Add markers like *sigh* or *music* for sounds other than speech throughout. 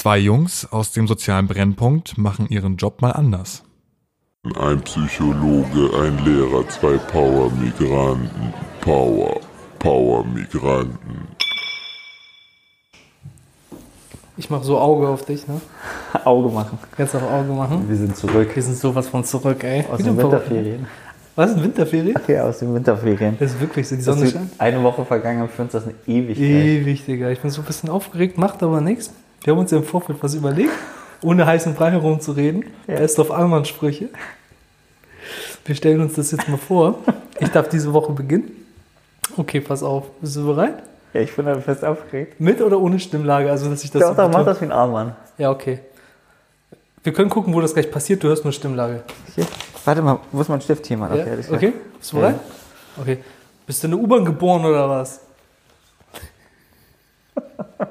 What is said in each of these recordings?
Zwei Jungs aus dem sozialen Brennpunkt machen ihren Job mal anders. Ein Psychologe, ein Lehrer, zwei Power-Migranten. Power, Power-Migranten. Ich mache so Auge auf dich, ne? *laughs* Auge machen. Kannst auch Auge machen. Wir sind zurück Wir sind sowas von zurück, ey. aus Wieder den Winterferien. Was, in Winterferien? *laughs* Ja, aus den Winterferien. Das ist wirklich so, die Sonne scheint. eine Woche vergangen für uns das eine Ewigkeit. Ewig, Digga. Ich bin so ein bisschen aufgeregt, macht aber nichts. Wir haben uns ja im Vorfeld was überlegt, ohne heißen Brei herumzureden. Ja. Best of Allmann-Sprüche. Wir stellen uns das jetzt mal vor. Ich darf diese Woche beginnen. Okay, pass auf. Bist du bereit? Ja, ich bin da fest aufgeregt. Mit oder ohne Stimmlage? Also, dass ich das Doch, so doch, mach das wie ein Armband. Ja, okay. Wir können gucken, wo das gleich passiert. Du hörst nur Stimmlage. Hier. Warte mal, wo ist mein Stift hier, Mann? Ja? alles klar. Okay, bist du bereit? Okay. Bist du in der U-Bahn geboren oder was? *laughs*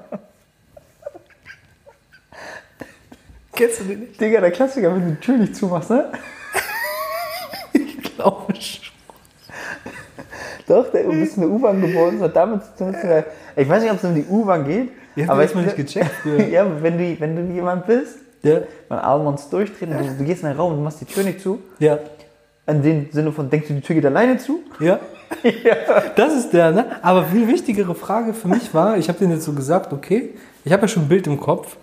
Kennst du den nicht? Digga, der Klassiker, wenn du die Tür nicht zumachst, ne? *laughs* Ich glaube schon. Doch, der, du bist in der U-Bahn geboren, das hat damit zu tun. Ich weiß nicht, ob es um die U-Bahn geht. Habt aber ich mal nicht gecheckt *laughs* ja, wenn du, wenn du jemand bist, Ja. mein Arm uns durchdrehen, du, du gehst in den Raum, du machst die Tür nicht zu. Ja. In dem Sinne von, denkst du, die Tür geht alleine zu? Ja. *laughs* Das ist der, ne? Aber viel wichtigere Frage für mich war, ich habe denen jetzt so gesagt, okay, ich habe ja schon ein Bild im Kopf.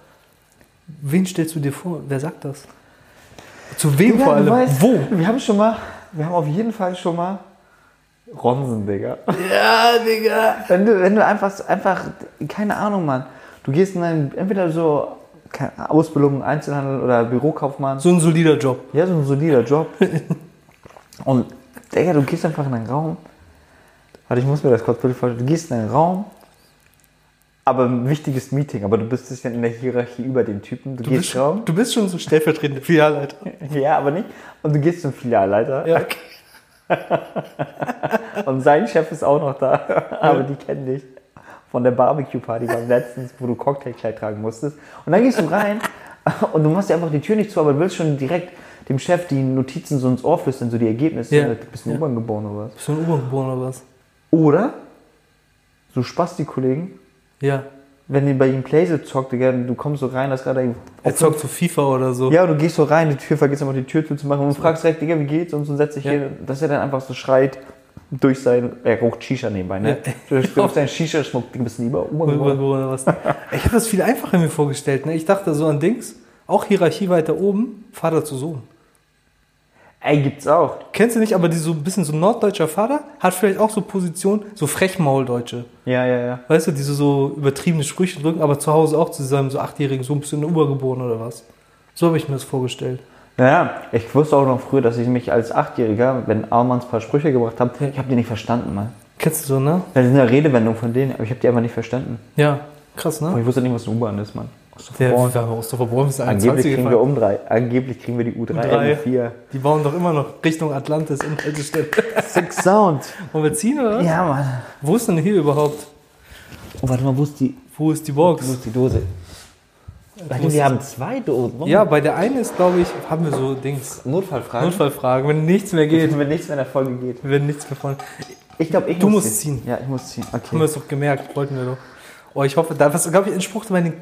Wen stellst du dir vor? Wer sagt das? Zu wem Digga, vor allem? weißt, Wo? Wir haben schon mal, wir haben auf jeden Fall schon mal Ronsen, Digga. Ja, Digga. Wenn du, wenn du einfach, einfach, keine Ahnung, Mann. Du gehst in ein, entweder so keine Ausbildung, Einzelhandel oder Bürokaufmann. So ein solider Job. Ja, so ein solider Job. *laughs* Und, Digga, du gehst einfach in einen Raum. Warte, ich muss mir das kurz vorstellen. Du gehst in einen Raum, aber ein wichtiges Meeting, aber du bist bisschen in der Hierarchie über den Typen. Du, Du gehst bist, Raum. du bist schon so stellvertretender Filialleiter. *laughs* Ja, aber nicht. Und du gehst zum Filialleiter. Ja. *laughs* Und sein Chef ist auch noch da. *laughs* Aber die kennen dich. Von der Barbecue-Party beim letzten, wo du Cocktailkleid tragen musstest. Und dann gehst du rein und du machst dir einfach die Tür nicht zu, aber du willst schon direkt dem Chef die Notizen so ins Ohr flüstern, so die Ergebnisse. Ja. Du bist in Ja. U-Bahn geboren oder was. Bist du in U-Bahn geboren oder was? Oder so Spasti-Kollegen, Ja. wenn die bei ihm Playsee zockt, Digga, du kommst so rein, das gerade Er zockt zu FIFA oder so. Ja, du gehst so rein, die Tür vergisst einfach die Tür zuzumachen und fragst direkt, Digga, wie geht's? Und so setzt sich Ja. hier, dass er dann einfach so schreit durch sein, er raucht Shisha nebenbei, ne? Du du *laughs* auf deinen Shisha schmuckt, Ding bist lieber geboren oder was? Ich habe das viel einfacher mir vorgestellt. Ne? Ich dachte so an Dings, auch Hierarchie weiter oben, Vater zu Sohn. Ey, gibt's auch. Kennst du nicht, aber die so ein bisschen so norddeutscher Vater hat vielleicht auch so Position, so Frechmauldeutsche. Ja, ja, ja. Weißt du, die so, so übertriebene Sprüche drücken, aber zu Hause auch zu seinem so achtjährigen Sohn, bist du in der U-Bahn geboren oder was? So habe ich mir das vorgestellt. Naja, ich wusste auch noch früher, dass ich mich als Achtjähriger, wenn Armanns ein paar Sprüche gebracht hat, ich habe die nicht verstanden, Mann. Kennst du so, ne? Das ist eine Redewendung von denen, aber ich habe die einfach nicht verstanden. Ja, krass, Aber ne? ich wusste nicht, was eine U-Bahn ist, Mann. Aus der ist Angeblich 21 kriegen wir um drei. Angeblich kriegen wir die U3, U3. U4. Die bauen doch immer noch Richtung Atlantis in Haltestelle. *laughs* Six Sound. Wollen wir ziehen oder was? Ja, Mann. Wo ist denn hier überhaupt? Oh, warte mal, wo ist die, Wo ist die wo Box? ist die Dose? Warte, wir haben zwei Dosen. Ja, bei der einen ist, glaube ich, haben wir so Dings. Notfallfragen. Notfallfragen, wenn nichts mehr geht. Wenn nichts mehr in der Folge geht. Wenn nichts mehr von. Ich glaube, ich Du muss musst ziehen. Ja, ich muss ziehen. Haben wir Okay. es doch gemerkt, wollten wir doch. Oh, ich hoffe, da was, glaube ich, ein Spruch, den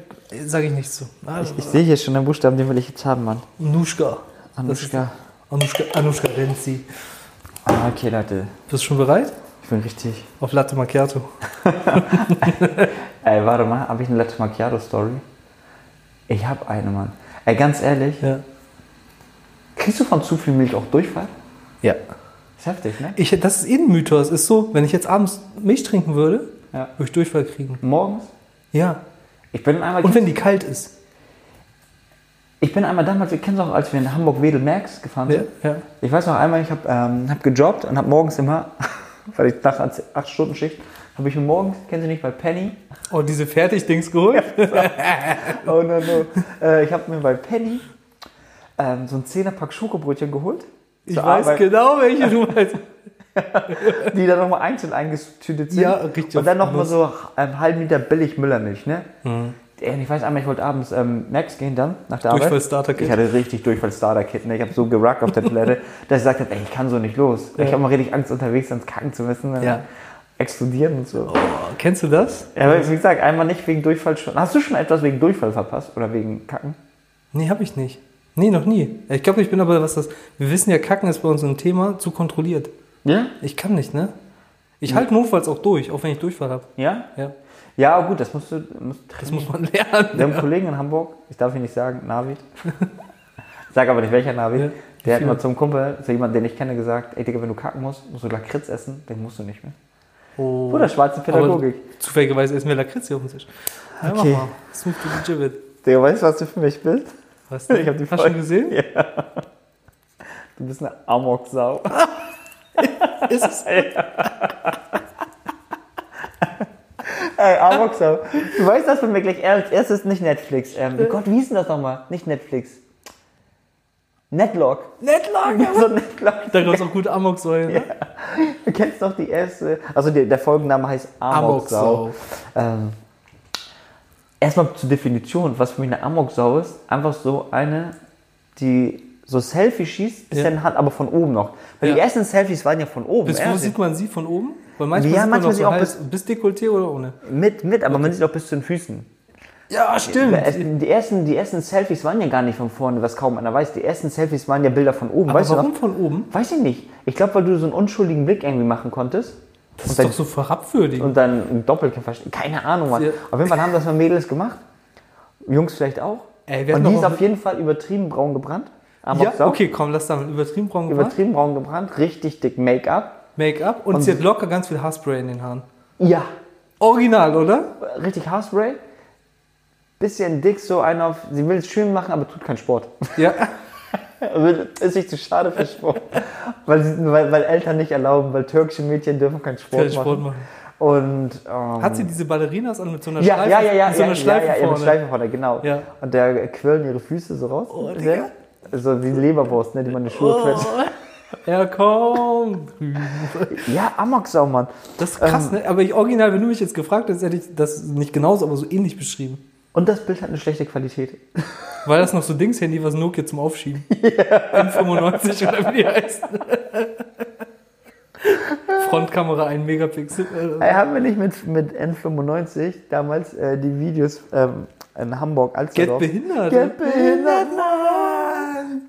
sage ich nicht so. Ah, Ich, ich sehe hier schon den Buchstaben, den will ich jetzt haben, Mann. Anushka. Anushka. Anushka, Anushka Renzi. Ah, okay, Leute. Bist du schon bereit? Ich bin richtig. Auf Latte Macchiato. *laughs* Ey, warte mal, habe ich eine Latte Macchiato Story? Ich habe eine, Mann. Ey, ganz ehrlich, Ja. kriegst du von zu viel Milch auch Durchfall? Ja. Ist heftig, ne? Ich, das ist eh ein Mythos. Ist so, wenn ich jetzt abends Milch trinken würde, Ja. würde ich Durchfall kriegen. Morgens? Ja. Ich bin einmal, Und wenn die kalt ist. ich bin einmal damals, ihr kennt es auch, als wir in Hamburg-Wedel-Merks gefahren Ja. sind. ja. Ich weiß noch einmal, ich habe ähm, hab gejobbt und habe morgens immer, *laughs* weil ich nach 8 Stunden Schicht, habe ich mir morgens, kennen Sie nicht, bei Penny, Oh, diese Fertigdings geholt? *laughs* oh no no, äh, ich habe mir bei Penny ähm, so ein 10er Pack Schokobrötchen geholt. Ich weiß Arbeit, genau, welche du meinst. *laughs* *laughs* Die dann nochmal einzeln eingetütet sind. Ja, richtig. Und dann nochmal so einen halben Liter billig Müllermilch, ne? Mhm. Ich weiß einmal, ich wollte abends ähm, Max gehen dann, nach der Arbeit. Durchfall-Starter-Kit. Ich hatte richtig Durchfall-Starter-Kit. Ne? Ich habe so gerackt auf der *laughs* Toilette, dass ich gesagt habe, ey, ich kann so nicht los. Ich habe mal richtig Angst, unterwegs ans Kacken zu müssen. Ne? Ja. explodieren und so. Oh, kennst du das? Ja, aber wie gesagt, einmal nicht wegen Durchfall. Hast du schon etwas wegen Durchfall verpasst oder wegen Kacken? Nee, habe ich nicht. Nee, noch nie. Ich glaube, ich bin aber, was das. Wir wissen ja, Kacken ist bei uns ein Thema, zu kontrolliert. Ja? Ich kann nicht, ne? Ich halte notfalls auch durch, auch wenn ich Durchfall habe. Ja? Ja. Ja, gut, das musst du. Musst Das muss man lernen. Wir haben einen Kollegen in Hamburg, ich darf ihn nicht sagen, Navid. Sag aber nicht welcher Navid. Ja. Der hat mal zum Kumpel, zu jemandem, den ich kenne, gesagt: Ey, Digga, wenn du kacken musst, musst du Lakritz essen, den musst du nicht mehr. Oh. Oder schwarze Pädagogik. Aber zufälligerweise essen wir Lakritz hier auf dem Tisch. Ja, Okay. mach mal. Smooth to the. Digga, weißt du, was du für mich bist? Was denn? Ich hab die Hast du schon gesehen? Du bist eine Amok-Sau. *laughs* Ist es? *laughs* Ey, Amok-Sau. Du weißt, dass von mir gleich als erstes nicht Netflix. Ähm, Gott, wie hieß denn das nochmal? Nicht Netflix. Netlock. Netlock! *laughs* Ja, so Netlock. Da gab es auch gute Amok-Säule, ne? Du kennst doch die erste. Also der, der Folgenname heißt Amok-Sau. Amok-Sau. Ähm, erstmal zur Definition, was für mich eine Amok-Sau ist. Einfach so eine, die so Selfie schießt, ist Ja. in Hand, aber von oben noch. Weil die Ja. ersten Selfies waren ja von oben. Bis wo sieht man sie von oben? Weil manchmal Ja, sieht man manchmal doch sieht so auch Hals, bis Dekolleté oder ohne. mit, mit, aber man sieht auch bis zu den Füßen. Ja, stimmt. Die ersten, die ersten Selfies waren ja gar nicht von vorne, was kaum einer weiß. Die ersten Selfies waren ja Bilder von oben. Aber weißt warum du von oben? Weiß ich nicht. Ich glaube, weil du so einen unschuldigen Blick irgendwie machen konntest. Das ist dann- doch so verabwürdigend. Und dann ein Doppelkämpfer. Keine Ahnung, was. Ja. Auf jeden Fall haben das mal Mädels gemacht. Jungs vielleicht auch. Ey, Und die ist auch- auf jeden Fall übertrieben braun gebrannt. Aber Ja, auch so. okay, komm, lass damit. Übertrieben braun gemacht. Übertrieben braun gebrannt, richtig dick Make-up. Make-up und, Und- sie hat locker ganz viel Haarspray in den Haaren. Ja, Original, oder? richtig Haarspray. Bisschen dick, so einer auf. Sie will es schön machen, aber tut keinen Sport. Ja. *laughs* Ist sich zu schade für Sport. weil, sie, weil, weil Eltern nicht erlauben, weil türkische Mädchen dürfen keinen Sport, Keinen Sport machen. machen. Und. Ähm, Hat sie diese Ballerinas an mit so einer ja, Schleife? ja, ja, ja, mit so einer ja, Schleife ja, ja, ja, vorne. mit Schleife vorne, genau. Ja. Und da quirlen ihre Füße so raus. Oh, Ja. Digga. So wie Leberwurst, ne, die man in die Schuhe quetscht. *laughs* Ja, komm. Ja, Amok-Sau, Mann. Das ist krass, Ähm. ne? Aber ich original, wenn du mich jetzt gefragt hättest, hätte ich das nicht genauso, aber so ähnlich beschrieben. Und das Bild hat eine schlechte Qualität. *laughs* War das noch so Dings-Handy, was Nokia zum Aufschieben? *laughs* N95 oder wie die heißt. Frontkamera 1 Megapixel. Ey, haben wir nicht mit, mit N95 damals äh, die Videos ähm, in Hamburg als Get behindert. Get behindert, Mann!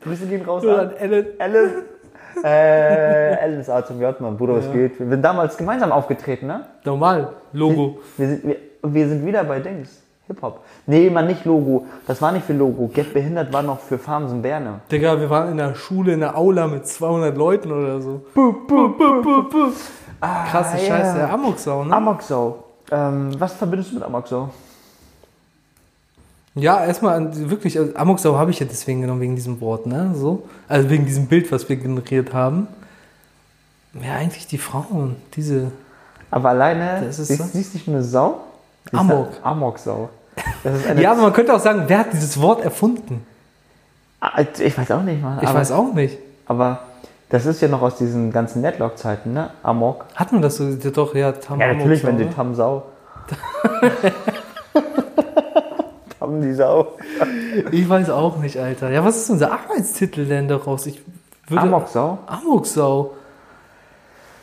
Grüße gehen raus an Ellen. Ellen. Äh, Ellen ist A zum J, Mann. Bruder, was Ja. geht? Wir sind damals gemeinsam aufgetreten, ne? Normal, Logo. Wir sind, wir, wir sind wieder bei Dings. Hip-Hop. Nee, man, nicht Logo. Das war nicht für Logo. Get behindert war noch für Farmsen Berne. Digga, wir waren in der Schule, in der Aula mit 200 Leuten oder so. Buh, buh, buh, buh, buh. Krasse Ah, ja. Scheiße, der Amoksau, ne? Amok-Sau. Ähm, was verbindest du mit Amok-Sau? Ja, erstmal wirklich, also Amoksau habe ich ja deswegen genommen, wegen diesem Wort, ne? So. Also wegen diesem Bild, was wir generiert haben. Ja, eigentlich die Frauen, diese. Aber alleine, Das ist siehst, du nicht nur eine Sau? Amok. Amok-Sau. Ja, aber man könnte auch sagen, wer hat dieses Wort erfunden? Ah, Ich weiß auch nicht mal. Ich aber, weiß auch nicht. Aber das ist ja noch aus diesen ganzen Netlock-Zeiten, ne? Amok. Hat man das so? Ja, doch, ja, Tam Ja, natürlich, Amoksau, wenn die ne? *laughs* Tam die Sau. Ich weiß auch nicht, Alter. Ja, was ist unser Arbeitstitel denn daraus? Ich würde. Amok-Sau? Amoksau.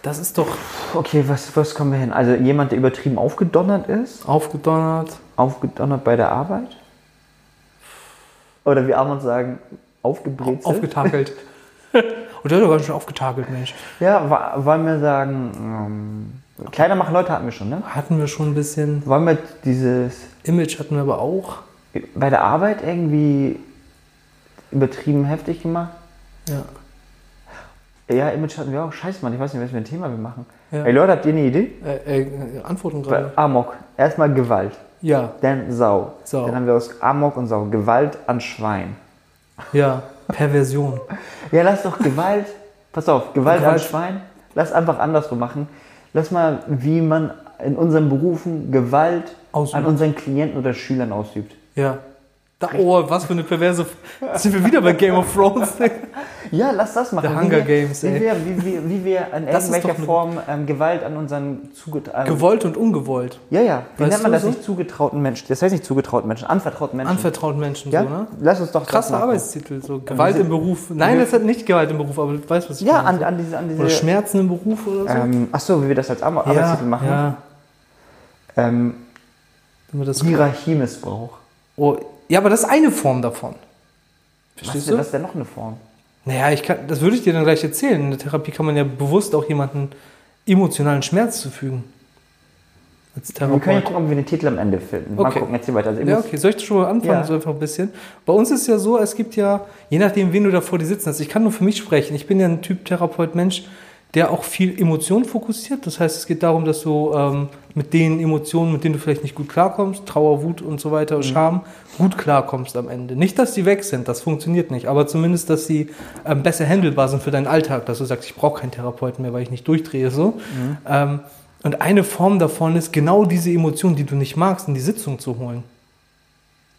Das ist doch Okay, was, was kommen wir hin? Also jemand, der übertrieben aufgedonnert ist? aufgedonnert. Aufgedonnert bei der Arbeit? Oder wie Armand sagen, aufgebrezelt? Aufgetakelt. *laughs* Und der hat doch ganz schön aufgetakelt, Mensch. ja, wollen wir sagen, ähm, Kleider machen Leute hatten wir schon, ne? Hatten wir schon ein bisschen. Wollen wir dieses Image hatten wir aber auch. Bei der Arbeit irgendwie übertrieben heftig gemacht? Ja. Ja, Image hatten wir auch. Scheiße, Mann, ich weiß nicht, was für ein Thema wir machen. Ja. Ey Leute, habt ihr eine Idee? Äh, äh, Antworten gerade. Amok. Erstmal Gewalt. Ja, Dann Sau. Sau. Dann haben wir aus Amok und Sau. Gewalt an Schwein. ja. Perversion. Ja, lass doch Gewalt. Pass auf, Gewalt, Gewalt. an Schwein. Lass einfach andersrum machen. Lass mal, wie man in unseren Berufen Gewalt Ausübt. an unseren Klienten oder Schülern ausübt. Ja. Da, oh, was für eine perverse. *laughs* Sind wir wieder bei Game of Thrones? *laughs* Ja, lass das machen. The Wie Hunger wir- Games, wie ey. wir, wie, wir, wie wir in Das irgendwelcher Form ähm, Gewalt an unseren zugetrauten. Gewollt und ungewollt. ja, ja. Wie Weißt nennt man das so? nicht? Zugetrauten Menschen. Das heißt nicht zugetrauten Menschen, anvertrauten Menschen. Anvertrauten Menschen ja? so, ne? Lass uns doch Krasser. Arbeitstitel, so Gewalt im Beruf. Nein, das hat nicht Gewalt im Beruf, aber du weißt, was ich Ja, meine. an, an diese. An diese Oder Schmerzen im Beruf oder so. ähm, ach so, wie wir das als Ar Arbeitstitel machen. Ja, Ähm, Hierarchiemissbrauch. Oh, ja, aber das ist eine Form davon. Verstehst du? was ist denn noch eine Form? Naja, ich kann, das würde ich dir dann gleich erzählen. In der Therapie kann man ja bewusst auch jemanden emotionalen Schmerz zufügen. Als Wir können ja Therapeut. gucken, ob wir den Titel am Ende finden. Mal Okay. gucken, erzähl weiter. Also, Ja, okay. Soll ich schon mal anfangen, Ja. so einfach ein bisschen? Bei uns ist ja so, es gibt ja, je nachdem, wen du da vor dir sitzen hast, ich kann nur für mich sprechen. Ich bin ja ein Typ Therapeut, Mensch, der auch viel Emotionen fokussiert. Das heißt, es geht darum, dass du ähm, mit den Emotionen, mit denen du vielleicht nicht gut klarkommst, Trauer, Wut und so weiter, Scham, gut klarkommst am Ende. Nicht, dass die weg sind, das funktioniert nicht, aber zumindest, dass sie ähm, besser handelbar sind für deinen Alltag, dass du sagst, ich brauche keinen Therapeuten mehr, weil ich nicht durchdrehe. So. Ähm, und eine Form davon ist, genau diese Emotionen, die du nicht magst, in die Sitzung zu holen.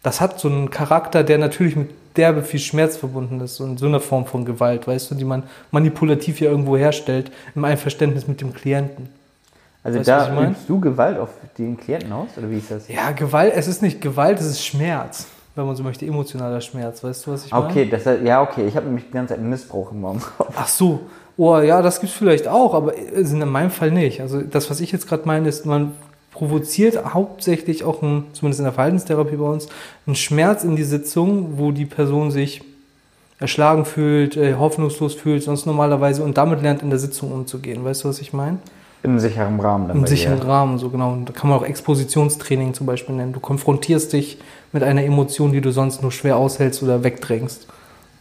Das hat so einen Charakter, der natürlich mit derbe viel Schmerz verbunden ist und so eine Form von Gewalt, weißt du, die man manipulativ ja irgendwo herstellt, im Einverständnis mit dem Klienten. also weißt du, da mein? übst du Gewalt auf den Klienten aus? Oder wie ist das? Ja, Gewalt, es ist nicht Gewalt, es ist Schmerz, wenn man so möchte, emotionaler Schmerz, weißt du, was ich meine? Okay, das, ja, okay. Ich habe nämlich die ganze Zeit Missbrauch im Kopf. Ach so, oh ja, das gibt's vielleicht auch, aber sind in meinem Fall nicht. Also das, was ich jetzt gerade meine, ist, man provoziert hauptsächlich auch, ein, zumindest in der Verhaltenstherapie bei uns, einen Schmerz in die Sitzung, wo die Person sich erschlagen fühlt, äh, hoffnungslos fühlt, sonst normalerweise und damit lernt in der Sitzung umzugehen. Weißt du, was ich meine? Im sicheren Rahmen. Dann Im sicheren dir. Rahmen, so genau. Und da kann man auch Expositionstraining zum Beispiel nennen. Du konfrontierst dich mit einer Emotion, die du sonst nur schwer aushältst oder wegdrängst.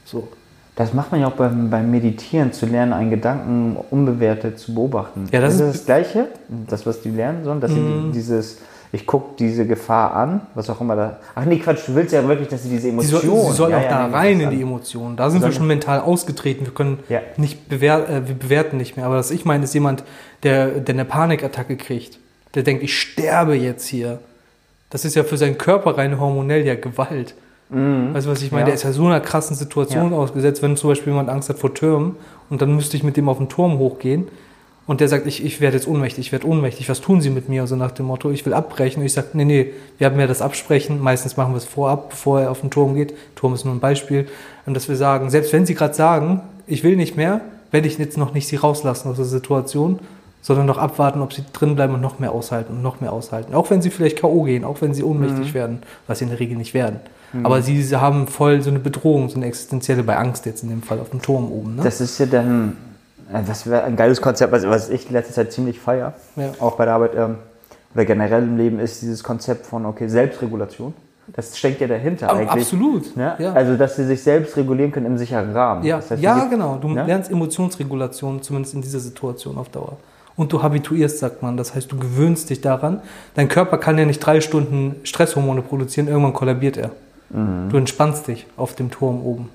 So. Das macht man ja auch beim, beim Meditieren, zu lernen, einen Gedanken unbewertet zu beobachten. Ja, das ist ist- das, Gleiche, das, was die lernen sollen, dass sie Mhm. dieses, ich gucke diese Gefahr an, was auch immer da. Ach nee, Quatsch, du willst ja wirklich, dass sie diese Sie Emotion. soll, sie soll ja, auch ja, da nee, rein in die Emotionen. Da sind wir schon mental ausgetreten. Wir können Ja. nicht bewer äh, wir bewerten nicht mehr. Aber was ich meine, ist jemand, der, der eine Panikattacke kriegt. Der denkt, ich sterbe jetzt hier. Das ist ja für seinen Körper rein hormonell ja Gewalt. Weißt du, was ich meine? Mhm. Ja. Der ist ja so einer krassen Situation Ja. ausgesetzt, wenn zum Beispiel jemand Angst hat vor Türmen und dann müsste ich mit dem auf den Turm hochgehen und der sagt, ich, ich werde jetzt ohnmächtig, ich werde ohnmächtig, was tun Sie mit mir? Also nach dem Motto, ich will abbrechen. Und ich sage, nee, nee, wir haben ja das Absprechen, meistens machen wir es vorab, bevor er auf den Turm geht. Turm ist nur ein Beispiel. Und dass wir sagen, selbst wenn Sie gerade sagen, ich will nicht mehr, werde ich jetzt noch nicht Sie rauslassen aus der Situation, sondern noch abwarten, ob Sie drin bleiben und noch mehr aushalten und noch mehr aushalten. Auch wenn Sie vielleicht K.O. gehen, auch wenn Sie ohnmächtig werden, was Sie in der Regel nicht werden. Aber Sie, sie haben voll so eine Bedrohung, so eine existenzielle bei Angst jetzt in dem Fall auf dem Turm oben. Ne? Das ist ja dann, äh, das wäre ein geiles Konzept, was, was ich in letzter Zeit ziemlich feier, Ja. auch bei der Arbeit ähm, oder generell im Leben, ist dieses Konzept von, okay, Selbstregulation. Das steckt ja dahinter Aber eigentlich. absolut. Ne? Ja. Also, dass sie sich selbst regulieren können im sicheren Rahmen. Ja, Das heißt, ja genau. Du Ja? lernst Emotionsregulation, zumindest in dieser Situation auf Dauer. Und du habituierst, sagt man. Das heißt, du gewöhnst dich daran. Dein Körper kann ja nicht drei Stunden Stresshormone produzieren, irgendwann kollabiert er. Mhm. Du entspannst dich auf dem Turm oben.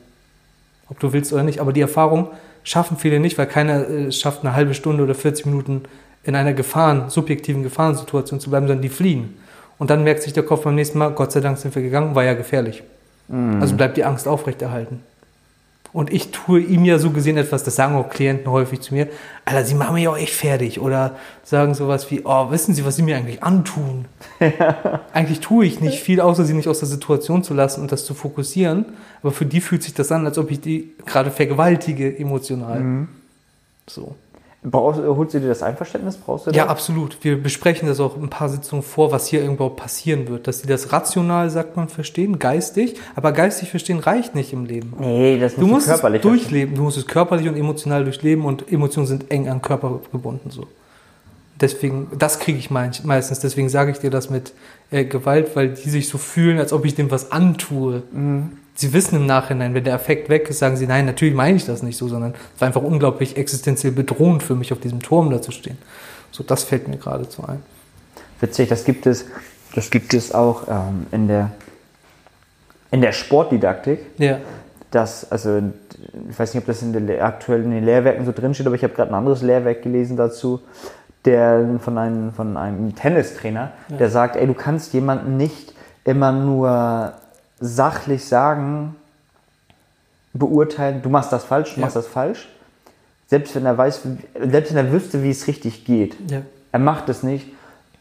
Ob du willst oder nicht. Aber die Erfahrung schaffen viele nicht, weil keiner äh, es schafft, eine halbe Stunde oder 40 Minuten in einer Gefahren, subjektiven Gefahrensituation zu bleiben, sondern die fliehen. Und dann merkt sich der Kopf beim nächsten Mal, Gott sei Dank sind wir gegangen, war ja gefährlich. Mhm. Also bleibt die Angst aufrechterhalten. Und ich tue ihm ja so gesehen etwas, das sagen auch Klienten häufig zu mir, Alter, sie machen mich auch echt fertig. Oder sagen sowas wie, oh, wissen Sie, was Sie mir eigentlich antun? *laughs* eigentlich tue ich nicht viel, außer sie nicht aus der Situation zu lassen und das zu fokussieren. Aber für die fühlt sich das an, als ob ich die gerade vergewaltige emotional. Mhm. So. Brauchst, holst du dir das Einverständnis? Brauchst du Ja, das? absolut. Wir besprechen das auch ein paar Sitzungen vor, was hier irgendwo passieren wird. Dass sie das rational, sagt man, verstehen, geistig. Aber geistig verstehen reicht nicht im Leben. Nee, das Du musst musst du es körperlich durchleben, du musst es körperlich und emotional durchleben und Emotionen sind eng an Körper gebunden so. Deswegen, das kriege ich meist- meistens, deswegen sage ich dir das mit äh, Gewalt, weil die sich so fühlen, als ob ich dem was antue. Mhm. Sie wissen im Nachhinein, wenn der Effekt weg ist, sagen sie, nein, natürlich meine ich das nicht so, sondern es war einfach unglaublich existenziell bedrohend für mich, auf diesem Turm da zu stehen. So, das fällt mir geradezu ein. Witzig, das gibt es, das gibt es auch ähm, in, der, in der Sportdidaktik. Ja, Das, also, ich weiß nicht, ob das in der, aktuell in den Lehrwerken so drin steht, aber ich habe gerade ein anderes Lehrwerk gelesen dazu, der von einem, von einem Tennistrainer, der sagt, ey, du kannst jemanden nicht immer nur sachlich sagen, beurteilen, du machst das falsch, du Ja. machst das falsch. Selbst wenn er weiß, selbst wenn er wüsste, wie es richtig geht. Ja. Er macht es nicht.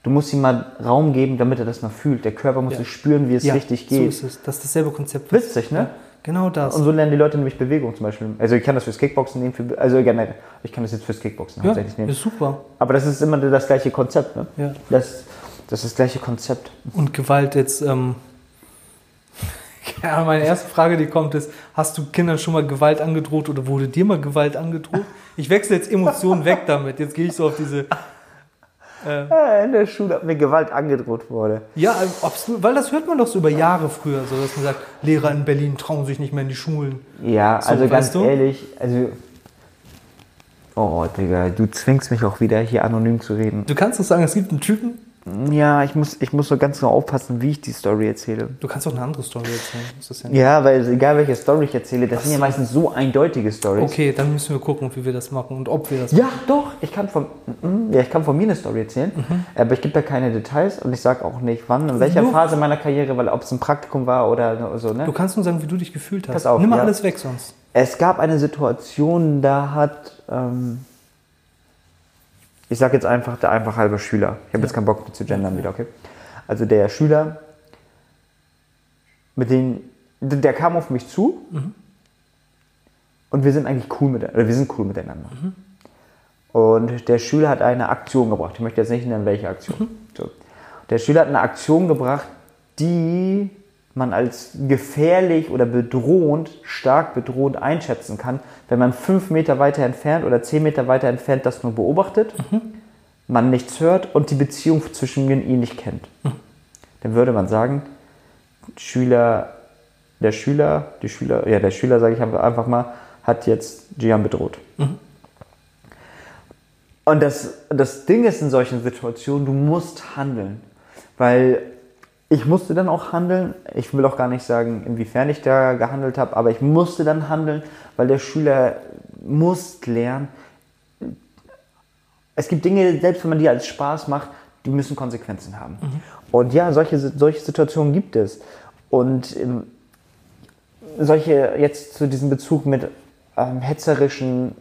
Du musst ihm mal Raum geben, damit er das mal fühlt. Der Körper muss Ja. es spüren, wie es richtig so geht. ist es. Das ist dasselbe Konzept. Witzig, ne? Genau das. Und so lernen die Leute nämlich Bewegung zum Beispiel. Also ich kann das fürs Kickboxen nehmen, für, also generell, ich kann das jetzt fürs Kickboxen ja, hauptsächlich nehmen. ist super. Aber das ist immer das gleiche Konzept, ne? Ja. Das, das ist das gleiche Konzept. Und Gewalt jetzt, ähm, ja, meine erste Frage, die kommt, ist, hast du Kindern schon mal Gewalt angedroht oder wurde dir mal Gewalt angedroht? Ich wechsle jetzt Emotionen weg damit. Jetzt gehe ich so auf diese, Ja, in der Schule hat mir Gewalt angedroht wurde. ja, ob's, weil das hört man doch so über Jahre früher, so dass man sagt, Lehrer in Berlin trauen sich nicht mehr in die Schulen. Ja, So, also ganz du? ehrlich, also. Oh, Digga, du zwingst mich auch wieder, hier anonym zu reden. Du kannst doch sagen, es gibt einen Typen, Ja, ich muss, ich muss so ganz genau aufpassen, wie ich die Story erzähle. du kannst auch eine andere Story erzählen. Ja Ja, weil egal welche Story ich erzähle, das sind ja meistens so eindeutige Stories. Okay, dann müssen wir gucken, wie wir das machen und ob wir das Ja, doch, ich kann von, mm, ja, ich kann von mir eine Story erzählen, aber ich gebe da keine Details und ich sage auch nicht wann, in welcher Nur- Phase meiner Karriere, weil ob es ein Praktikum war oder so, ne? Du kannst nur sagen, wie du dich gefühlt hast. Pass auf, Nimm mal ja. alles weg sonst. Es gab eine Situation, da hat, ähm, ich sage jetzt einfach, der einfach halbe Schüler. Ich habe jetzt keinen Bock zu gendern wieder, okay? Also der Schüler, mit dem, der kam auf mich zu und wir sind eigentlich cool mit, oder wir sind cool miteinander. Und der Schüler hat eine Aktion gebracht. Ich möchte jetzt nicht nennen, welche Aktion. So. Der Schüler hat eine Aktion gebracht, die man als gefährlich oder bedrohend, stark bedrohend einschätzen kann, wenn man fünf Meter weiter entfernt oder zehn Meter weiter entfernt das nur beobachtet, man nichts hört und die Beziehung zwischen mir und nicht kennt. Dann würde man sagen, Schüler, der Schüler, die Schüler, ja, der Schüler, sage ich einfach mal, hat jetzt Gian bedroht. Und das, das Ding ist in solchen Situationen, du musst handeln. Weil ich musste dann auch handeln. Ich will auch gar nicht sagen, inwiefern ich da gehandelt habe, aber ich musste dann handeln, weil der Schüler muss lernen. Es gibt Dinge, selbst wenn man die als Spaß macht, die müssen Konsequenzen haben. Und ja, solche, solche Situationen gibt es. Und ähm, solche, jetzt zu diesem Bezug mit ähm, hetzerischen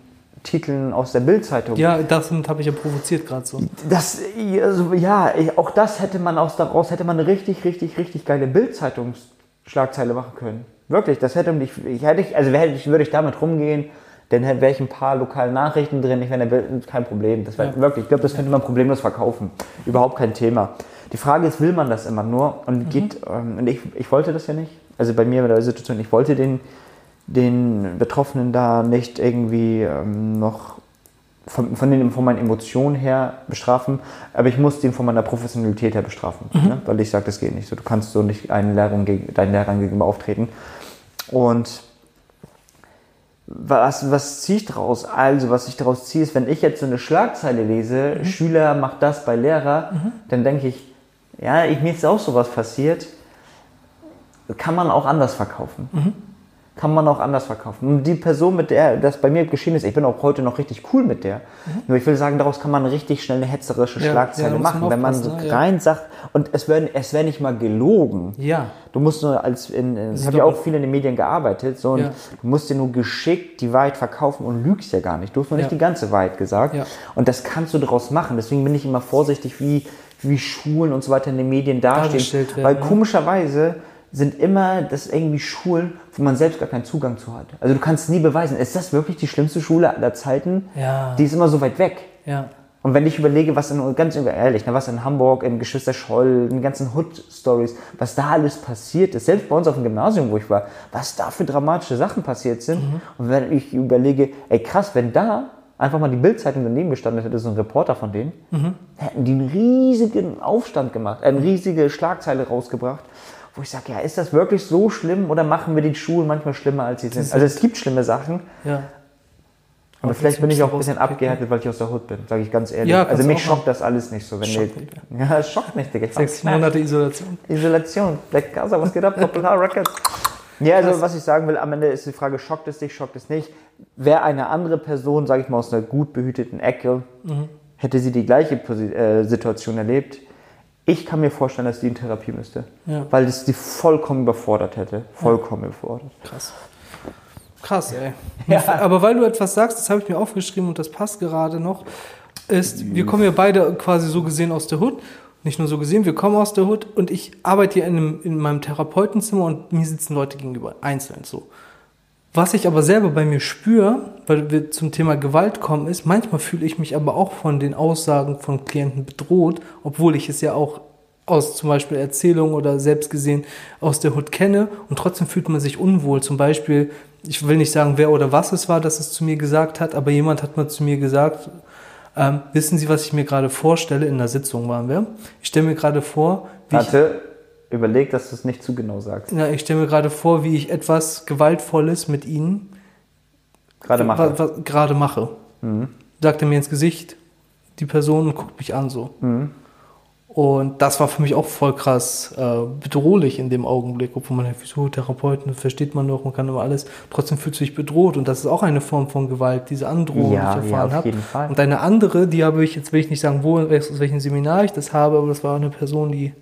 Titeln aus der Bildzeitung. Ja, das habe ich ja provoziert gerade so. Das, also, ja, auch das hätte man aus daraus hätte man eine richtig, richtig, richtig geile Bildzeitungsschlagzeile machen können. Wirklich, das hätte mich, ich hätte ich, also hätte ich, würde ich damit rumgehen, dann wäre ich ein paar lokale Nachrichten drin, ich wäre kein Problem. Das wäre Ja. wirklich, ich glaube, das könnte man problemlos verkaufen. Überhaupt kein Thema. Die Frage ist, will man das immer nur? Und geht, ähm, und ich, ich wollte das ja nicht. Also bei mir bei der Situation, ich wollte den, den Betroffenen da nicht irgendwie ähm, noch von, von, den, von meinen Emotionen her bestrafen, aber ich musste ihn von meiner Professionalität her bestrafen, ne? weil ich sage, das geht nicht so. Du kannst so nicht einen Lehrern gegen, deinen Lehrern gegenüber auftreten. Und was, was ziehe ich daraus? Also, was ich daraus ziehe, ist, wenn ich jetzt so eine Schlagzeile lese, Schüler macht das bei Lehrer, dann denke ich, ja, ich, mir ist auch sowas passiert, kann man auch anders verkaufen. Kann man auch anders verkaufen. Und die Person, mit der das bei mir geschehen ist, ich bin auch heute noch richtig cool mit der. Nur ich will sagen, daraus kann man richtig schnell eine hetzerische Ja, ja, Schlagzeile da muss man machen, wenn man so ne? Ja. rein sagt, und es wäre es wär nicht mal gelogen. Ja. Du musst nur als in, in ich habe ja auch viel in den Medien gearbeitet, so und Ja. du musst dir nur geschickt die Wahrheit verkaufen und lügst ja gar nicht. Du hast noch nicht Ja. die ganze Wahrheit gesagt. Ja. Und das kannst du daraus machen. Deswegen bin ich immer vorsichtig, wie, wie Schulen und so weiter in den Medien dastehen. Werden, Weil ne? komischerweise sind immer das irgendwie Schulen, wo man selbst gar keinen Zugang zu hat. Also du kannst nie beweisen, ist das wirklich die schlimmste Schule aller Zeiten? Ja. Die ist immer so weit weg. Ja. Und wenn ich überlege, was in, ganz ehrlich, ne, was in Hamburg, in Geschwister Scholl, in den ganzen Hood-Stories, was da alles passiert ist, selbst bei uns auf dem Gymnasium, wo ich war, was da für dramatische Sachen passiert sind. Und wenn ich überlege, ey krass, wenn da einfach mal die Bildzeitung daneben gestanden hätte, so ein Reporter von denen, hätten die einen riesigen Aufstand gemacht, eine riesige Schlagzeile rausgebracht, wo ich sage, ja, ist das wirklich so schlimm oder machen wir die Schulen manchmal schlimmer, als sie sind? Also es gibt schlimme Sachen, Ja. aber vielleicht bin ich auch ein bisschen rauspicken. abgehärtet, weil ich aus der Hut bin, sage ich ganz ehrlich. Ja, also mich schockt das alles nicht so. Wenn Schock, die, *laughs* ja, es schockt mich, Digga. Sechs Monate Isolation. Isolation. Black Gaza, was geht ab? Popular Records. Ja, also was ich sagen will, am Ende ist die Frage, schockt es dich, schockt es nicht. Wäre eine andere Person, sage ich mal, aus einer gut behüteten Ecke, Mhm. hätte sie die gleiche äh, Situation erlebt, ich kann mir vorstellen, dass die in Therapie müsste. Ja. Weil es die vollkommen überfordert hätte. Vollkommen überfordert. Krass. Krass, ey. *laughs* Ja. Aber weil du etwas sagst, das habe ich mir aufgeschrieben und das passt gerade noch, ist, wir kommen ja beide quasi so gesehen aus der Hood. Nicht nur so gesehen, wir kommen aus der Hood und ich arbeite hier in, einem, in meinem Therapeutenzimmer und mir sitzen Leute gegenüber, einzeln so. Was ich aber selber bei mir spüre, weil wir zum Thema Gewalt kommen, ist, manchmal fühle ich mich aber auch von den Aussagen von Klienten bedroht, obwohl ich es ja auch aus zum Beispiel Erzählungen oder selbst gesehen aus der Hood kenne und trotzdem fühlt man sich unwohl. Zum Beispiel, ich will nicht sagen, wer oder was es war, das es zu mir gesagt hat, aber jemand hat mal zu mir gesagt, ähm, wissen Sie, was ich mir gerade vorstelle? In der Sitzung waren wir. Ich stelle mir gerade vor, wie Warte, überleg, dass du es nicht zu genau sagst. ja, ich stelle mir gerade vor, wie ich etwas Gewaltvolles mit Ihnen Gerade mache. gerade mache. Mhm. Sagt er mir ins Gesicht, die Person und guckt mich an so. Und das war für mich auch voll krass äh, bedrohlich in dem Augenblick, obwohl man denkt, wieso Therapeuten, das versteht man doch, man kann immer alles. Trotzdem fühlst du dich bedroht und das ist auch eine Form von Gewalt, diese Androhung, Ja, die ich ja, erfahren auf habe. Und eine andere, die habe ich, jetzt will ich nicht sagen, wo, aus welchem Seminar ich das habe, aber das war eine Person, die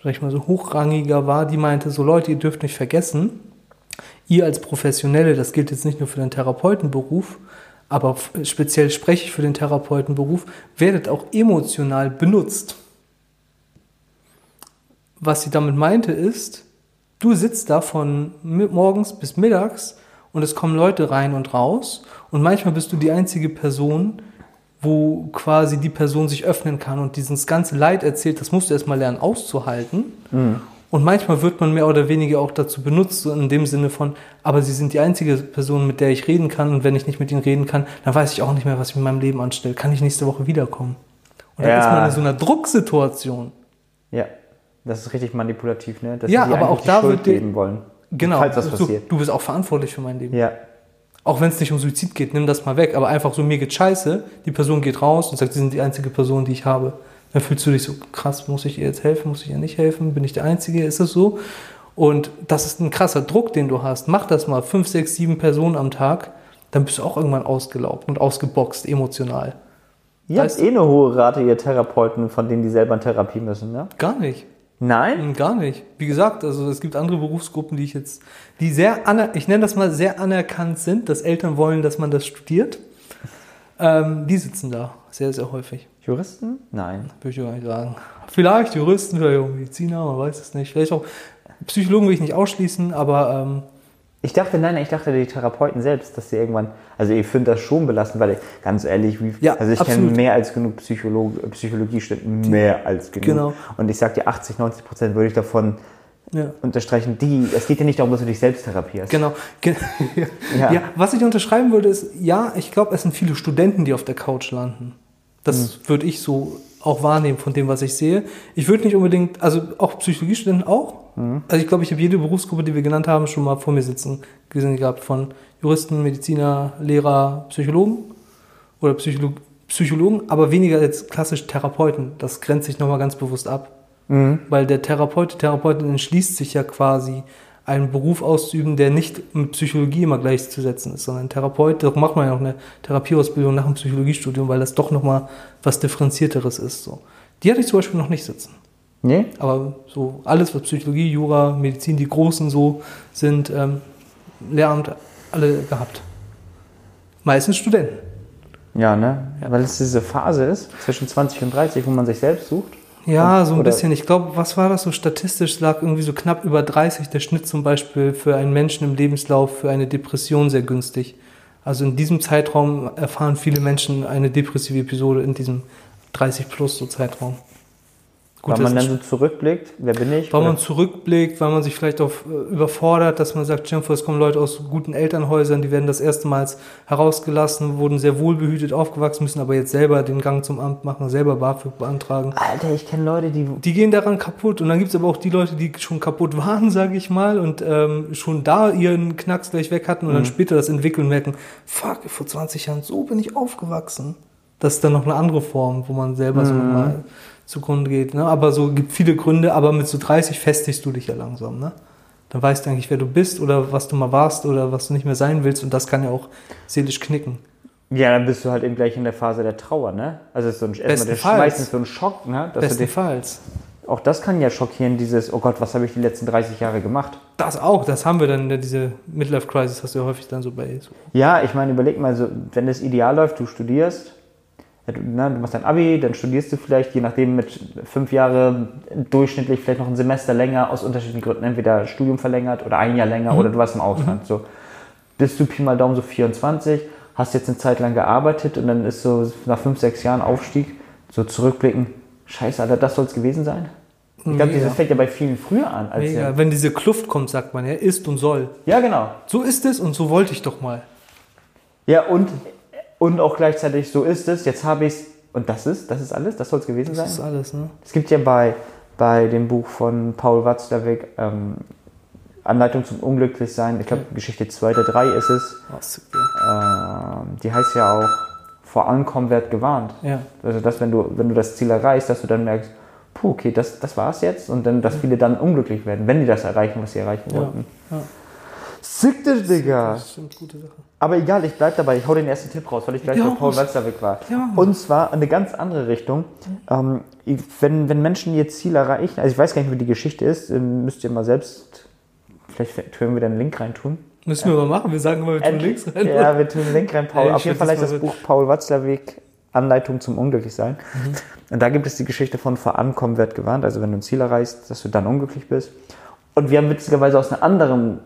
vielleicht mal so hochrangiger war, die meinte, so Leute, ihr dürft nicht vergessen, ihr als Professionelle, das gilt jetzt nicht nur für den Therapeutenberuf, aber speziell spreche ich für den Therapeutenberuf, werdet auch emotional benutzt. Was sie damit meinte ist, du sitzt da von morgens bis mittags und es kommen Leute rein und raus und manchmal bist du die einzige Person, wo quasi die Person sich öffnen kann und dieses ganze Leid erzählt, das musst du erstmal lernen auszuhalten. Und manchmal wird man mehr oder weniger auch dazu benutzt, so in dem Sinne von, aber sie sind die einzige Person, mit der ich reden kann und wenn ich nicht mit ihnen reden kann, dann weiß ich auch nicht mehr, was ich mit meinem Leben anstelle. Kann ich nächste Woche wiederkommen? Und dann Ja. ist man in so einer Drucksituation. Ja, das ist richtig manipulativ, ne? Dass Ja, aber auch da Schuld wird dir- geben wollen. Genau. Falls was du, passiert. du bist auch verantwortlich für mein Leben. Ja. Auch wenn es nicht um Suizid geht, nimm das mal weg. Aber einfach so, mir geht scheiße, die Person geht raus und sagt, sie sind die einzige Person, die ich habe. Dann fühlst du dich so, krass, muss ich ihr jetzt helfen, muss ich ihr nicht helfen? Bin ich der Einzige? Ist es so? Und das ist ein krasser Druck, den du hast. Mach das mal, fünf, sechs, sieben Personen am Tag, dann bist du auch irgendwann ausgelaugt und ausgeboxt, emotional. Ihr habt eh eine hohe Rate, ihr Therapeuten, von denen die selber in Therapie müssen, ne? Gar nicht. Nein? Mm, Gar nicht. Wie gesagt, also es gibt andere Berufsgruppen, die ich jetzt, die sehr, aner ich nenne das mal sehr anerkannt sind, dass Eltern wollen, dass man das studiert. Ähm, die sitzen da sehr, sehr häufig, Juristen? Nein. würde ich gar nicht sagen. Vielleicht Juristen, vielleicht auch Mediziner, man weiß es nicht. Vielleicht auch Psychologen will ich nicht ausschließen, aber ähm, Ich dachte, nein, ich dachte, die Therapeuten selbst, dass sie irgendwann, also ich finde das schon belastend, weil ich, ganz ehrlich, wie, Ja, also ich kenne mehr als genug Psycholo Psychologiestudenten, mehr als genug. Genau. Und ich sag dir, 80, 90 Prozent würde ich davon ja. unterstreichen, die, es geht ja nicht darum, dass du dich selbst therapierst. Genau. *laughs* Ge Ja. ja. was ich unterschreiben würde, ist, ja, ich glaube, es sind viele Studenten, die auf der Couch landen. Das würde ich so auch wahrnehmen von dem, was ich sehe. Ich würde nicht unbedingt, also auch Psychologiestudenten auch. Also ich glaube, ich habe jede Berufsgruppe, die wir genannt haben, schon mal vor mir sitzen gesehen gehabt. Von Juristen, Mediziner, Lehrer, Psychologen oder Psycholo Psychologen, aber weniger als klassisch Therapeuten. Das grenzt sich nochmal ganz bewusst ab. Weil der Therapeut, die Therapeutin entschließt sich ja quasi, einen Beruf auszuüben, der nicht mit Psychologie immer gleichzusetzen ist, sondern Therapeut, darum macht man ja auch eine Therapieausbildung nach dem Psychologiestudium, weil das doch nochmal was Differenzierteres ist. So. Die hatte ich zum Beispiel noch nicht sitzen. Nee? Aber so alles, was Psychologie, Jura, Medizin, die Großen so sind, ähm, Lehramt alle gehabt. Meistens Studenten. Ja, ne? Weil es diese Phase ist, zwischen 20 und 30, wo man sich selbst sucht. Ja, so ein oder- bisschen. Ich glaube, was war das so statistisch? Lag irgendwie so knapp über 30 der Schnitt zum Beispiel für einen Menschen im Lebenslauf für eine Depression sehr günstig. Also in diesem Zeitraum erfahren viele Menschen eine depressive Episode in diesem 30 plus so Zeitraum. Gut, weil man dann so zurückblickt, wer bin ich? weil man Oder- zurückblickt, weil man sich vielleicht auf äh, überfordert, dass man sagt, Jennifer, es kommen Leute aus guten Elternhäusern, die werden das erste Mal herausgelassen, wurden sehr wohlbehütet aufgewachsen, müssen aber jetzt selber den Gang zum Amt machen, selber BAföG beantragen. Alter, ich kenne Leute, die. Die gehen daran kaputt und dann gibt's aber auch die Leute, die schon kaputt waren, *laughs* sage ich mal, und ähm, schon da ihren Knacks gleich weg hatten und dann später das entwickeln und merken, fuck, vor 20 Jahren, so bin ich aufgewachsen. Das ist dann noch eine andere Form, wo man selber so mal zugrunde geht. Ne? Aber so gibt viele Gründe, aber mit so 30 festigst du dich ja langsam. Ne? Dann weißt du eigentlich, wer du bist oder was du mal warst oder was du nicht mehr sein willst und das kann ja auch seelisch knicken. Ja, dann bist du halt eben gleich in der Phase der Trauer, ne? Also es ist so ein, erstmal der, meistens so ein Schock, ne? Dass Bestenfalls. auch das kann ja schockieren, dieses, oh Gott, was habe ich die letzten 30 Jahre gemacht? Das auch, das haben wir dann, diese Midlife-Crisis hast du ja häufig dann so bei. So. Ja, ich meine, überleg mal, so, wenn das ideal läuft, du studierst, ja, du, machst dein Abi, dann studierst du vielleicht, je nachdem, mit fünf Jahre durchschnittlich vielleicht noch ein Semester länger, aus unterschiedlichen Gründen, entweder Studium verlängert oder ein Jahr länger oder du warst im Ausland. So bist du Pi mal Daumen so 24, hast jetzt eine Zeit lang gearbeitet und dann ist so nach fünf, sechs Jahren Aufstieg, so zurückblicken, scheiße, Alter, das soll es gewesen sein? Ich glaube, das fängt ja bei vielen früher an. Als Mega. ja, Wenn diese Kluft kommt, sagt man ja, ist und soll. ja, genau. So ist es und so wollte ich doch mal. Ja, und, und auch gleichzeitig, so ist es, jetzt habe ich es, und das ist, das ist alles, das soll es gewesen sein? Das ist alles, ne? Es gibt ja bei, bei dem Buch von Paul Watzlawick ähm, Anleitung zum Unglücklichsein, ich glaube Geschichte 2 oder 3 ist es, Was, ja. ähm, die heißt ja auch, vor Ankommen wird gewarnt. ja. Also dass wenn du, wenn du das Ziel erreichst, dass du dann merkst, puh, okay, das, das war's jetzt und dann, dass viele dann unglücklich werden, wenn die das erreichen, was sie erreichen wollten. ja. Sickte, Digga! Das stimmt, gute Sache. Aber egal, ich bleib dabei. Ich hau den ersten Tipp raus, weil ich gleich Ja, bei Paul raus. Watzlawick war. Ja. Und zwar eine ganz andere Richtung. Ähm, wenn, wenn Menschen ihr Ziel erreichen, also ich weiß gar nicht, wie die Geschichte ist, ähm, müsst ihr mal selbst, vielleicht können wir da einen Link reintun. Müssen wir mal machen, wir sagen immer, wir tun Äh, links rein. Ja, wir tun einen Link rein, Paul. Ich Auf jeden Fall heißt das Buch Paul Watzlawick, Anleitung zum Unglücklichsein. Mhm. Und da gibt es die Geschichte von vor Ankommen wird gewarnt, also wenn du ein Ziel erreichst, dass du dann unglücklich bist. Und wir haben witzigerweise aus einer anderen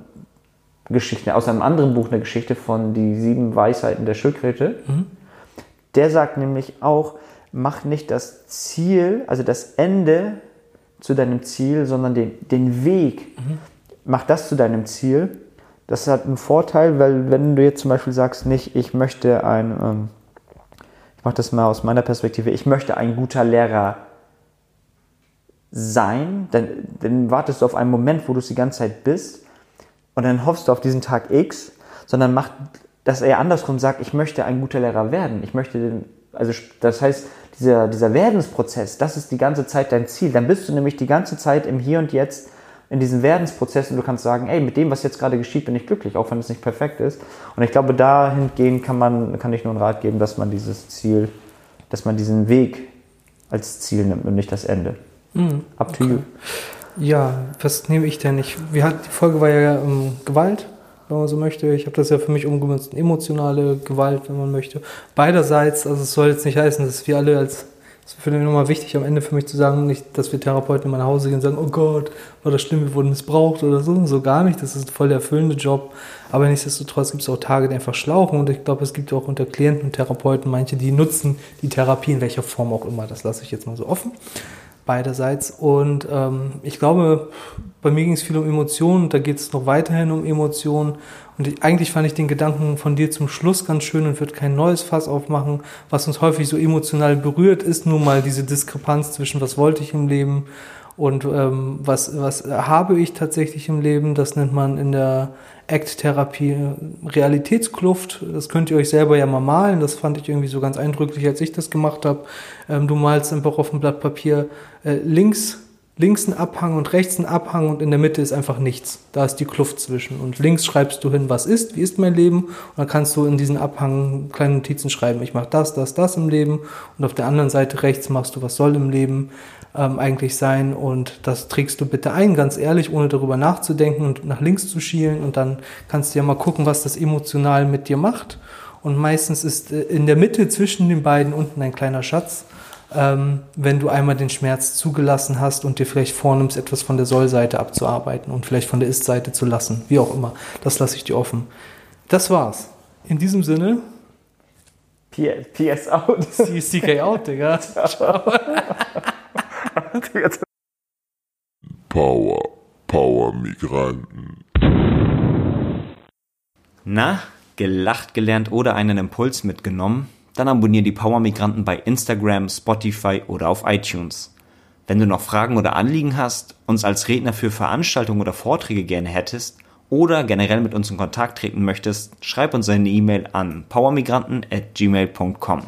Geschichte, aus einem anderen Buch eine Geschichte von die sieben Weisheiten der Schildkröte. Mhm. Der sagt nämlich auch, mach nicht das Ziel, also das Ende zu deinem Ziel, sondern den, den Weg. Mhm. Mach das zu deinem Ziel. Das hat einen Vorteil, weil wenn du jetzt zum Beispiel sagst, nicht, ich möchte ein, ähm, ich mache das mal aus meiner Perspektive, ich möchte ein guter Lehrer sein, dann, dann wartest du auf einen Moment, wo du es die ganze Zeit bist und dann hoffst du auf diesen Tag X, sondern mach das eher andersrum, sag, ich möchte ein guter Lehrer werden. Ich möchte, den, also das heißt, dieser, dieser Werdensprozess, das ist die ganze Zeit dein Ziel. Dann bist du nämlich die ganze Zeit im Hier und Jetzt in diesem Werdensprozess und du kannst sagen, ey, mit dem, was jetzt gerade geschieht, bin ich glücklich, auch wenn es nicht perfekt ist. Und ich glaube, dahingehend kann man, kann ich nur einen Rat geben, dass man dieses Ziel, dass man diesen Weg als Ziel nimmt und nicht das Ende. Up to you. Ja, was nehme ich denn? Ich, wir hat, die Folge war ja ähm, Gewalt, wenn man so möchte. Ich habe das ja für mich umgemünzt in emotionale Gewalt, wenn man möchte. Beiderseits, also es soll jetzt nicht heißen, dass wir alle als, das für mich nochmal wichtig am Ende für mich zu sagen, nicht, dass wir Therapeuten immer nach Hause gehen und sagen, oh Gott, war das schlimm, wir wurden missbraucht oder so, so gar nicht. Das ist voll der erfüllende Job. Aber nichtsdestotrotz gibt es auch Tage, die einfach schlauchen und ich glaube, es gibt auch unter Klienten und Therapeuten manche, die nutzen die Therapie in welcher Form auch immer. Das lasse ich jetzt mal so offen beiderseits. Und ähm, ich glaube, bei mir ging es viel um Emotionen da geht es noch weiterhin um Emotionen. Und ich, eigentlich fand ich den Gedanken von dir zum Schluss ganz schön und würde kein neues Fass aufmachen. Was uns häufig so emotional berührt, ist nun mal diese Diskrepanz zwischen was wollte ich im Leben und ähm, was, was habe ich tatsächlich im Leben. Das nennt man in der Act-Therapie äh, Realitätskluft. Das könnt ihr euch selber ja mal malen. Das fand ich irgendwie so ganz eindrücklich, als ich das gemacht habe. Ähm, du malst einfach auf dem Blatt Papier äh, links, links ein Abhang und rechts ein Abhang und in der Mitte ist einfach nichts. Da ist die Kluft zwischen. Und links schreibst du hin, was ist, wie ist mein Leben. Und dann kannst du in diesen Abhang kleine Notizen schreiben. Ich mache das, das, das im Leben. Und auf der anderen Seite rechts machst du, was soll im Leben ähm, eigentlich sein. Und das trägst du bitte ein, ganz ehrlich, ohne darüber nachzudenken und nach links zu schielen. Und dann kannst du ja mal gucken, was das emotional mit dir macht. Und meistens ist äh, in der Mitte zwischen den beiden unten ein kleiner Schatz. Ähm, wenn du einmal den Schmerz zugelassen hast und dir vielleicht vornimmst, etwas von der Soll-Seite abzuarbeiten und vielleicht von der Ist-Seite zu lassen. Wie auch immer. Das lasse ich dir offen. Das war's. In diesem Sinne, PS, PS out. CK out, Digga. *laughs* Power, Power Migranten. Na, gelacht gelernt oder einen Impuls mitgenommen? Dann abonniere die Power Migranten bei Instagram, Spotify oder auf iTunes. Wenn du noch Fragen oder Anliegen hast, uns als Redner für Veranstaltungen oder Vorträge gerne hättest oder generell mit uns in Kontakt treten möchtest, schreib uns eine E-Mail an powermigranten@gmail.com.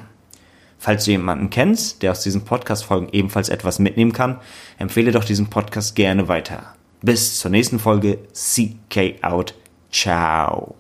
Falls du jemanden kennst, der aus diesen Podcast-Folgen ebenfalls etwas mitnehmen kann, empfehle doch diesen Podcast gerne weiter. Bis zur nächsten Folge. CK out. Ciao.